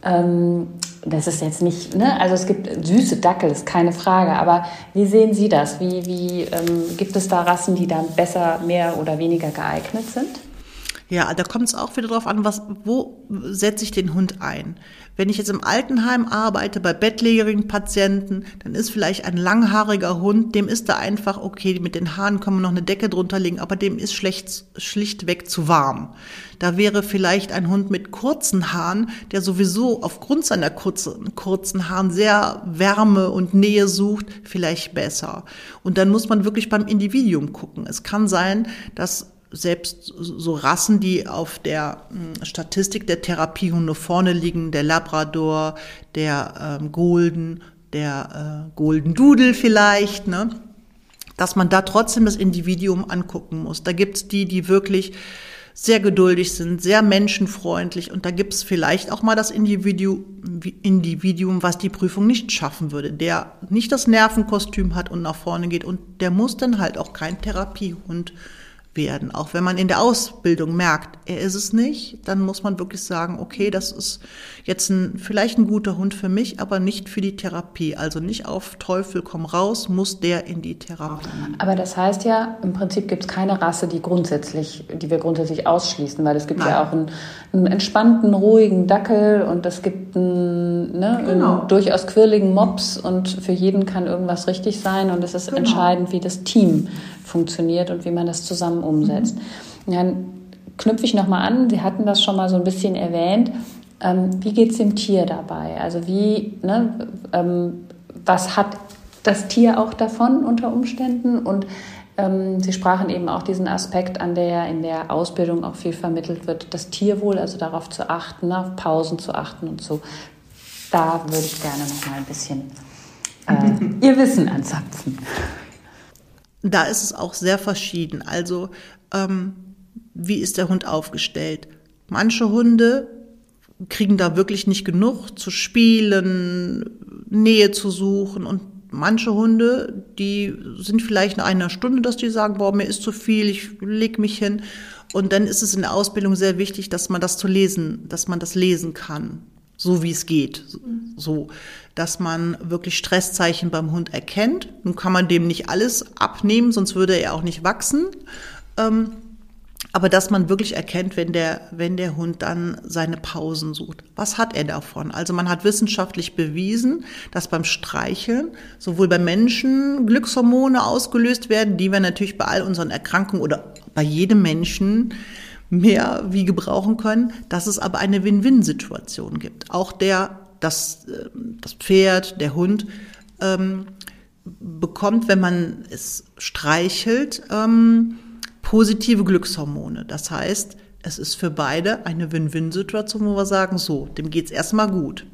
Ähm, das ist jetzt nicht, ne? also es gibt süße Dackel, ist keine Frage, aber wie sehen Sie das? Wie, wie ähm, gibt es da Rassen, die dann besser, mehr oder weniger geeignet sind? Ja, da kommt es auch wieder drauf an, was, wo setze ich den Hund ein? Wenn ich jetzt im Altenheim arbeite, bei bettlägerigen Patienten, dann ist vielleicht ein langhaariger Hund, dem ist da einfach, okay, mit den Haaren können wir noch eine Decke drunter legen, aber dem ist schlecht, schlichtweg zu warm. Da wäre vielleicht ein Hund mit kurzen Haaren, der sowieso aufgrund seiner kurzen, kurzen Haaren sehr Wärme und Nähe sucht, vielleicht besser. Und dann muss man wirklich beim Individuum gucken. Es kann sein, dass selbst so Rassen, die auf der hm, Statistik der Therapiehunde vorne liegen, der Labrador, der ähm, Golden, der äh, Golden Doodle vielleicht, ne? dass man da trotzdem das Individuum angucken muss. Da gibt's die, die wirklich sehr geduldig sind, sehr menschenfreundlich und da gibt's vielleicht auch mal das Individu Individuum, was die Prüfung nicht schaffen würde, der nicht das Nervenkostüm hat und nach vorne geht und der muss dann halt auch kein Therapiehund werden. Auch wenn man in der Ausbildung merkt, er ist es nicht, dann muss man wirklich sagen, okay, das ist jetzt ein, vielleicht ein guter Hund für mich, aber nicht für die Therapie. Also nicht auf Teufel komm raus, muss der in die Therapie. Aber das heißt ja, im Prinzip gibt es keine Rasse, die grundsätzlich, die wir grundsätzlich ausschließen, weil es gibt Nein. ja auch einen, einen, entspannten, ruhigen Dackel und es gibt einen, ne, genau. einen durchaus quirligen Mops und für jeden kann irgendwas richtig sein und es ist genau. entscheidend, wie das Team funktioniert und wie man das zusammen umsetzt. Mhm. Dann knüpfe ich nochmal an, Sie hatten das schon mal so ein bisschen erwähnt. Ähm, wie geht es dem Tier dabei? Also wie, ne, ähm, was hat das Tier auch davon unter Umständen? Und ähm, Sie sprachen eben auch diesen Aspekt an, der in der Ausbildung auch viel vermittelt wird, das Tierwohl, also darauf zu achten, auf Pausen zu achten und so. Da würde ich gerne noch mal ein bisschen äh, Ihr Wissen anzapfen. Da ist es auch sehr verschieden. Also ähm, wie ist der Hund aufgestellt? Manche Hunde kriegen da wirklich nicht genug zu spielen, Nähe zu suchen und manche Hunde, die sind vielleicht nach einer Stunde, dass die sagen, boah, mir ist zu viel, ich leg mich hin. Und dann ist es in der Ausbildung sehr wichtig, dass man das zu lesen, dass man das lesen kann, so wie es geht, so, dass man wirklich Stresszeichen beim Hund erkennt. Nun kann man dem nicht alles abnehmen, sonst würde er auch nicht wachsen. Ähm, aber dass man wirklich erkennt, wenn der, wenn der Hund dann seine Pausen sucht. Was hat er davon? Also man hat wissenschaftlich bewiesen, dass beim Streicheln sowohl bei Menschen Glückshormone ausgelöst werden, die wir natürlich bei all unseren Erkrankungen oder bei jedem Menschen mehr wie gebrauchen können, dass es aber eine Win-Win-Situation gibt. Auch der, das, äh, das Pferd, der Hund ähm, bekommt, wenn man es streichelt, ähm, positive Glückshormone. Das heißt, es ist für beide eine Win-Win-Situation, wo wir sagen, so, dem geht's erstmal gut.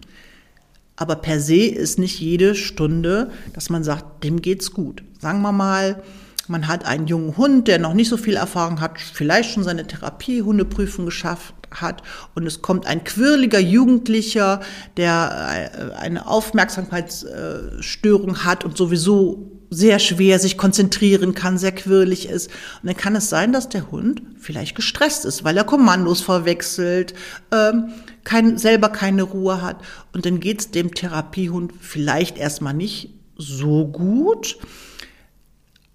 Aber per se ist nicht jede Stunde, dass man sagt, dem geht's gut. Sagen wir mal, man hat einen jungen Hund, der noch nicht so viel Erfahrung hat, vielleicht schon seine Therapiehundeprüfung geschafft hat und es kommt ein quirliger Jugendlicher, der äh, eine Aufmerksamkeitsstörung hat und sowieso sehr schwer sich konzentrieren kann, sehr quirlig ist. Und dann kann es sein, dass der Hund vielleicht gestresst ist, weil er Kommandos verwechselt, ähm, kein, selber keine Ruhe hat. Und dann geht es dem Therapiehund vielleicht erstmal nicht so gut.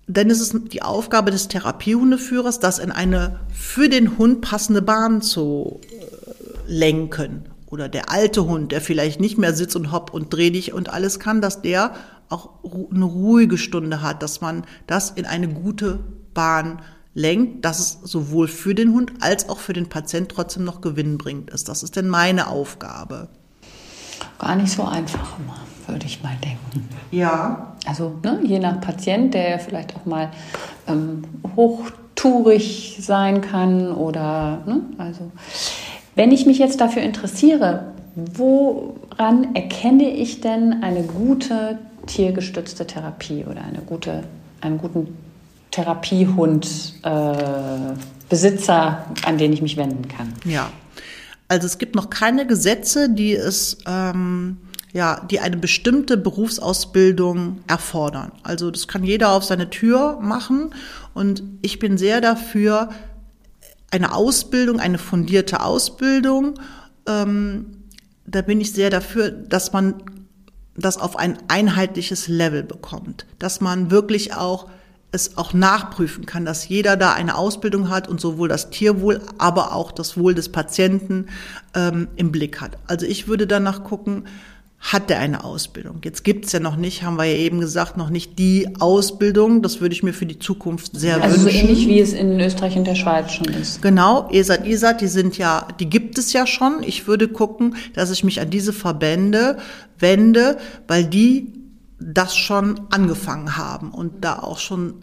Ist es die Aufgabe des Therapiehundeführers, das in eine für den Hund passende Bahn zu äh, lenken. Oder der alte Hund, der vielleicht nicht mehr sitzt und hopp und dreh dich und alles kann, dass der auch eine ruhige Stunde hat, dass man das in eine gute Bahn lenkt, dass es sowohl für den Hund als auch für den Patient trotzdem noch gewinnbringend ist. Das ist denn meine Aufgabe. Gar nicht so einfach immer, würde ich mal denken. Ja. Also ne, je nach Patient, der vielleicht auch mal ähm, hochtourig sein kann oder ne, also wenn ich mich jetzt dafür interessiere, woran erkenne ich denn eine gute tiergestützte Therapie oder eine gute, einen guten Therapiehund äh, Besitzer, an den ich mich wenden kann. Ja, also es gibt noch keine Gesetze, die es ähm, ja, die eine bestimmte Berufsausbildung erfordern. Also das kann jeder auf seine Tür machen und ich bin sehr dafür, eine Ausbildung, eine fundierte Ausbildung ähm, da bin ich sehr dafür, dass man das auf ein einheitliches Level bekommt, dass man wirklich auch es auch nachprüfen kann, dass jeder da eine Ausbildung hat und sowohl das Tierwohl, aber auch das Wohl des Patienten ähm, im Blick hat. Also ich würde danach gucken, hat der eine Ausbildung? Jetzt gibt's ja noch nicht, haben wir ja eben gesagt, noch nicht die Ausbildung. Das würde ich mir für die Zukunft sehr also wünschen. Also so ähnlich wie es in Österreich und der Schweiz schon ist. Genau, ESAT, ISAT, die sind ja, die gibt es ja schon. Ich würde gucken, dass ich mich an diese Verbände wende, weil die das schon angefangen haben und da auch schon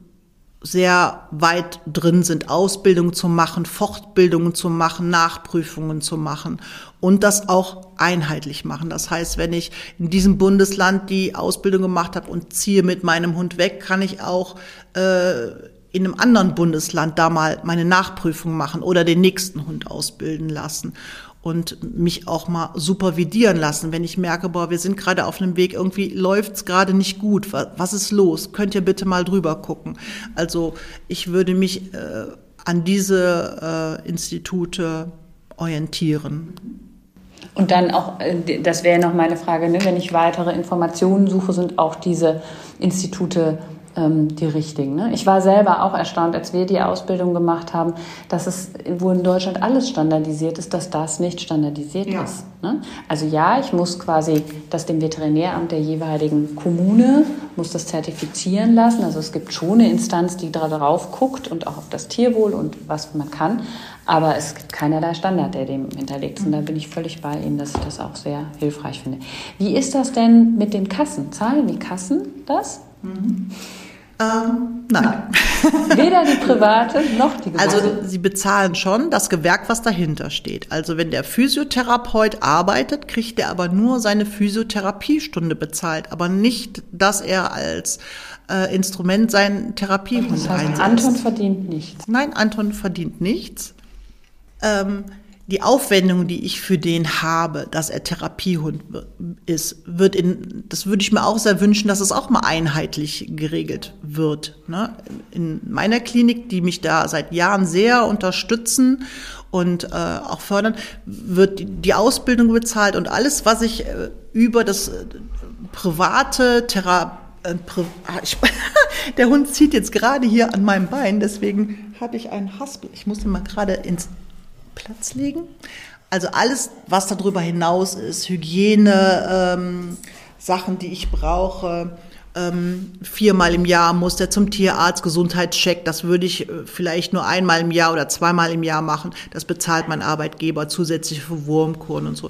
sehr weit drin sind, Ausbildung zu machen, Fortbildungen zu machen, Nachprüfungen zu machen und das auch einheitlich machen. Das heißt, wenn ich in diesem Bundesland die Ausbildung gemacht habe und ziehe mit meinem Hund weg, kann ich auch äh, in einem anderen Bundesland da mal meine Nachprüfung machen oder den nächsten Hund ausbilden lassen und mich auch mal supervidieren lassen, wenn ich merke, boah, wir sind gerade auf einem Weg, irgendwie läuft's gerade nicht gut. Was, ist los? Könnt ihr bitte mal drüber gucken? Also ich würde mich äh, an diese äh, Institute orientieren. Und dann auch, äh, das wäre noch meine Frage, ne, wenn ich weitere Informationen suche, sind auch diese Institute ähm, die richtigen. Ne? Ich war selber auch erstaunt, als wir die Ausbildung gemacht haben, dass es, wo in Deutschland alles standardisiert ist, dass das nicht standardisiert ja. ist. Ne? Also ja, ich muss quasi das dem Veterinäramt der jeweiligen Kommune, muss das zertifizieren lassen. Also es gibt schon eine Instanz, die darauf guckt und auch auf das Tierwohl und was man kann. Aber es gibt keinerlei Standard, der dem hinterlegt ist. Und da bin ich völlig bei Ihnen, dass ich das auch sehr hilfreich finde. Wie ist das denn mit den Kassen? Zahlen die Kassen das? Mhm. Ähm, nein. Weder die private noch die Gewerbe. Also sie bezahlen schon das Gewerk, was dahinter steht. Also wenn der Physiotherapeut arbeitet, kriegt er aber nur seine Physiotherapiestunde bezahlt, aber nicht, dass er als äh, Instrument seinen Therapiehund das heißt, einsetzt. Anton verdient nichts. Nein, Anton verdient nichts. Ähm, die Aufwendung, die ich für den habe, dass er Therapiehund ist, wird in, das würde ich mir auch sehr wünschen, dass es auch mal einheitlich geregelt wird. Ne? In meiner Klinik, die mich da seit Jahren sehr unterstützen und äh, auch fördern, wird die Ausbildung bezahlt und alles, was ich äh, über das äh, private Therapie äh, ah, der Hund zieht jetzt gerade hier an meinem Bein, deswegen habe ich einen Haspel. Ich muss ihn mal gerade ins Platz legen. Also alles, was darüber hinaus ist, Hygiene, ähm, Sachen, die ich brauche, ähm, viermal im Jahr muss der zum Tierarzt, Gesundheitscheck. Das würde ich äh, vielleicht nur einmal im Jahr oder zweimal im Jahr machen. Das bezahlt mein Arbeitgeber zusätzlich für Wurmkuren und so.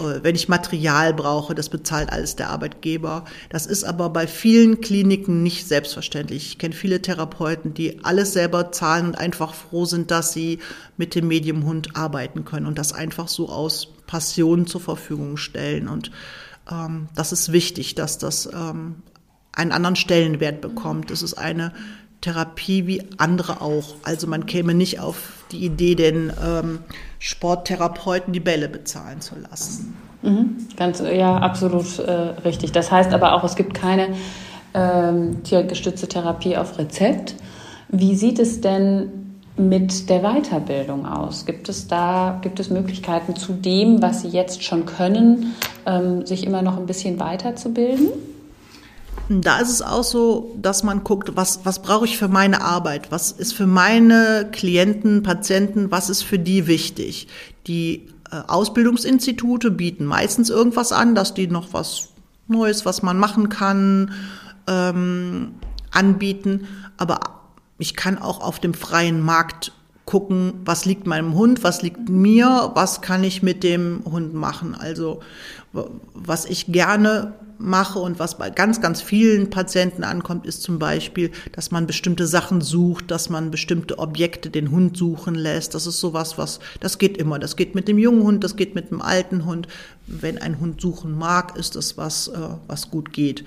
Äh, wenn ich Material brauche, das bezahlt alles der Arbeitgeber. Das ist aber bei vielen Kliniken nicht selbstverständlich. Ich kenne viele Therapeuten, die alles selber zahlen und einfach froh sind, dass sie mit dem Mediumhund arbeiten können und das einfach so aus Passion zur Verfügung stellen. Und ähm, das ist wichtig, dass das ähm, einen anderen Stellenwert bekommt. Es ist eine Therapie wie andere auch. Also man käme nicht auf die Idee, den ähm, Sporttherapeuten die Bälle bezahlen zu lassen. Mhm, ganz, ja, absolut äh, richtig. Das heißt aber auch, es gibt keine ähm, tiergestützte Therapie auf Rezept. Wie sieht es denn mit der Weiterbildung aus? Gibt es da, gibt es Möglichkeiten zu dem, was Sie jetzt schon können, ähm, sich immer noch ein bisschen weiterzubilden? Da ist es auch so, dass man guckt, was, was brauche ich für meine Arbeit? Was ist für meine Klienten, Patienten, was ist für die wichtig? Die äh, Ausbildungsinstitute bieten meistens irgendwas an, dass die noch was Neues, was man machen kann, ähm, anbieten. Aber ich kann auch auf dem freien Markt gucken, was liegt meinem Hund, was liegt mir, was kann ich mit dem Hund machen. Also was ich gerne mache und was bei ganz, ganz vielen Patienten ankommt, ist zum Beispiel, dass man bestimmte Sachen sucht, dass man bestimmte Objekte den Hund suchen lässt. Das ist sowas, was, das geht immer. Das geht mit dem jungen Hund, das geht mit dem alten Hund. Wenn ein Hund suchen mag, ist das was, äh, was gut geht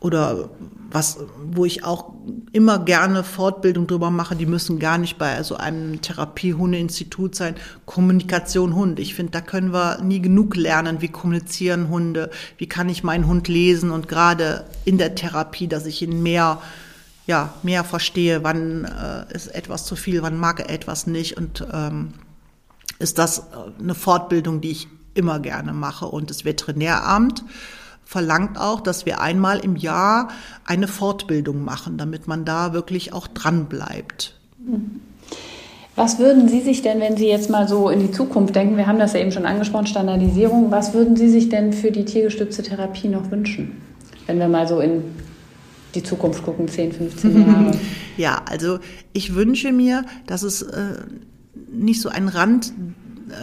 oder was, wo ich auch immer gerne Fortbildung drüber mache, die müssen gar nicht bei so einem Therapiehundeinstitut sein. Kommunikation Hund. Ich finde, da können wir nie genug lernen, wie kommunizieren Hunde, wie kann ich meinen Hund lesen und gerade in der Therapie, dass ich ihn mehr, ja, mehr verstehe, wann äh, ist etwas zu viel, wann mag er etwas nicht und ähm, ist das eine Fortbildung, die ich immer gerne mache. Und das Veterinäramt verlangt auch, dass wir einmal im Jahr eine Fortbildung machen, damit man da wirklich auch dran bleibt. Was würden Sie sich denn, wenn Sie jetzt mal so in die Zukunft denken, wir haben das ja eben schon angesprochen, Standardisierung, was würden Sie sich denn für die tiergestützte Therapie noch wünschen? Wenn wir mal so in die Zukunft gucken, 10, 15 Jahre. Ja, also ich wünsche mir, dass es äh, nicht so ein Rand,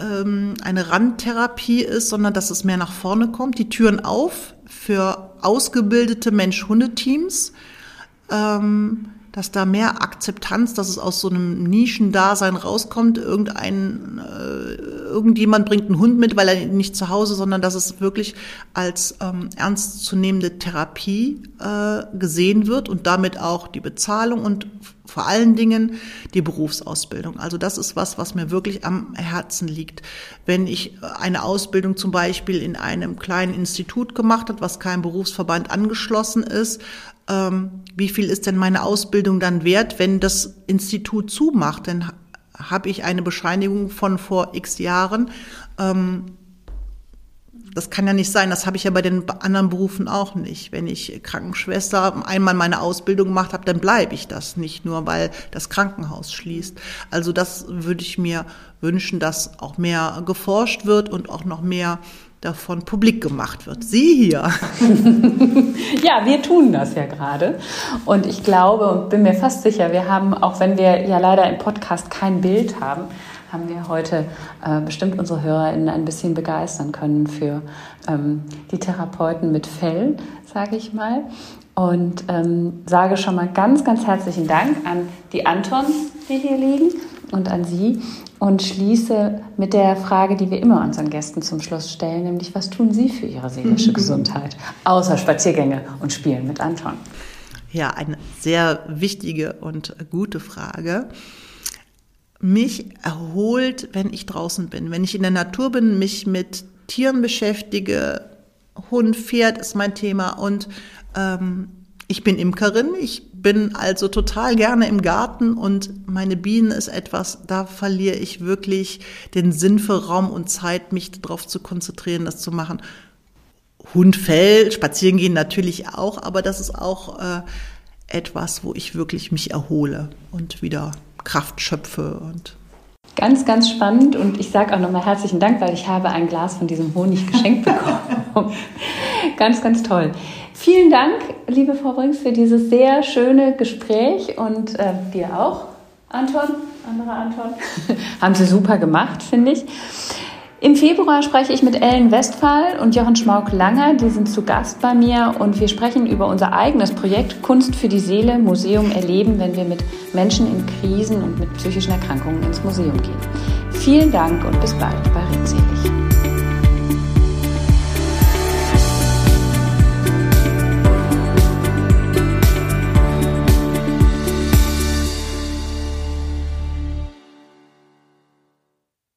ähm, eine Randtherapie ist, sondern dass es mehr nach vorne kommt. Die Türen auf für ausgebildete Mensch-Hunde-Teams. Ähm, dass da mehr Akzeptanz, dass es aus so einem Nischendasein rauskommt, irgendein, äh, irgendjemand bringt einen Hund mit, weil er nicht zu Hause, sondern dass es wirklich als ähm, ernstzunehmende Therapie äh, gesehen wird und damit auch die Bezahlung und vor allen Dingen die Berufsausbildung. Also das ist was, was mir wirklich am Herzen liegt. Wenn ich eine Ausbildung zum Beispiel in einem kleinen Institut gemacht habe, was keinem Berufsverband angeschlossen ist, ähm, wie viel ist denn meine Ausbildung dann wert, wenn das Institut zumacht? Dann habe ich eine Bescheinigung von vor x Jahren. Ähm, das kann ja nicht sein, das habe ich ja bei den anderen Berufen auch nicht. Wenn ich Krankenschwester einmal meine Ausbildung gemacht habe, dann bleibe ich das nicht nur, weil das Krankenhaus schließt. Also das würde ich mir wünschen, dass auch mehr geforscht wird und auch noch mehr davon publik gemacht wird. Sie hier. ja, wir tun das ja gerade. Und ich glaube und bin mir fast sicher, wir haben, auch wenn wir ja leider im Podcast kein Bild haben, haben wir heute äh, bestimmt unsere HörerInnen ein bisschen begeistern können für ähm, die Therapeuten mit Fell, sage ich mal. Und ähm, sage schon mal ganz, ganz herzlichen Dank an die Antons, die hier liegen, und an Sie und schließe mit der Frage, die wir immer unseren Gästen zum Schluss stellen, nämlich was tun Sie für Ihre seelische Gesundheit, außer Spaziergänge und Spielen mit Anton? Ja, eine sehr wichtige und gute Frage. Mich erholt, wenn ich draußen bin, wenn ich in der Natur bin, mich mit Tieren beschäftige. Hund, Pferd ist mein Thema und ähm, ich bin Imkerin, ich bin also total gerne im Garten und meine Bienen ist etwas, da verliere ich wirklich den Sinn für Raum und Zeit, mich darauf zu konzentrieren, das zu machen. Hund, Fell, spazieren gehen natürlich auch, aber das ist auch äh, etwas, wo ich wirklich mich erhole und wieder Kraft schöpfe und Ganz, ganz spannend und ich sage auch nochmal herzlichen Dank, weil ich habe ein Glas von diesem Honig geschenkt bekommen. ganz, ganz toll. Vielen Dank, liebe Frau Brings, für dieses sehr schöne Gespräch und äh, dir auch, Anton, anderer Anton. Haben Sie super gemacht, finde ich. Im Februar spreche ich mit Ellen Westphal und Jochen Schmauk-Langer. Die sind zu Gast bei mir und wir sprechen über unser eigenes Projekt Kunst für die Seele, Museum erleben, wenn wir mit Menschen in Krisen und mit psychischen Erkrankungen ins Museum gehen. Vielen Dank und bis bald bei Redselig.